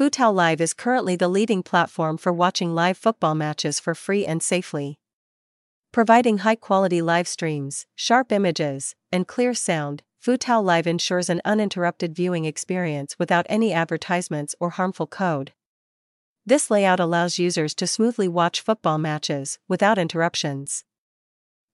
Footao Live is currently the leading platform for watching live football matches for free and safely. Providing high quality live streams, sharp images, and clear sound, Footao Live ensures an uninterrupted viewing experience without any advertisements or harmful code. This layout allows users to smoothly watch football matches without interruptions.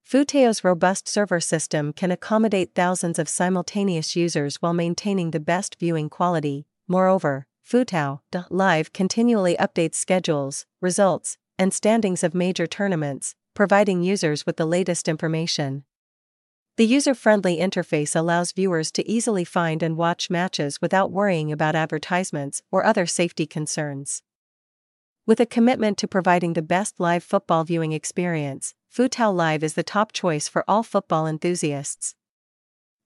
Footao's robust server system can accommodate thousands of simultaneous users while maintaining the best viewing quality. Moreover, Footao Live continually updates schedules, results, and standings of major tournaments, providing users with the latest information. The user friendly interface allows viewers to easily find and watch matches without worrying about advertisements or other safety concerns. With a commitment to providing the best live football viewing experience, Footao Live is the top choice for all football enthusiasts.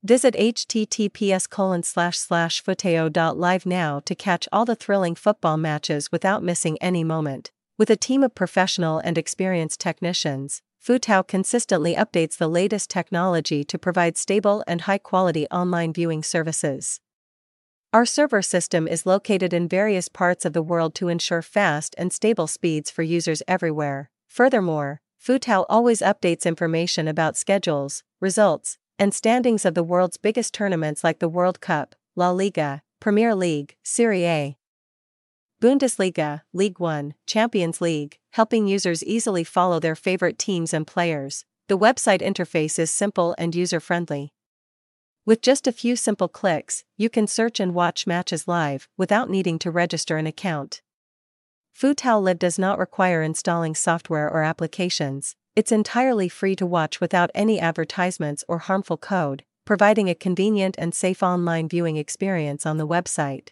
Visit https footao.live now to catch all the thrilling football matches without missing any moment. With a team of professional and experienced technicians, Footao consistently updates the latest technology to provide stable and high quality online viewing services. Our server system is located in various parts of the world to ensure fast and stable speeds for users everywhere. Furthermore, Futao always updates information about schedules, results, and standings of the world's biggest tournaments like the World Cup, La Liga, Premier League, Serie A, Bundesliga, League One, Champions League, helping users easily follow their favorite teams and players. The website interface is simple and user friendly. With just a few simple clicks, you can search and watch matches live without needing to register an account. Footao Live does not require installing software or applications, it's entirely free to watch without any advertisements or harmful code, providing a convenient and safe online viewing experience on the website.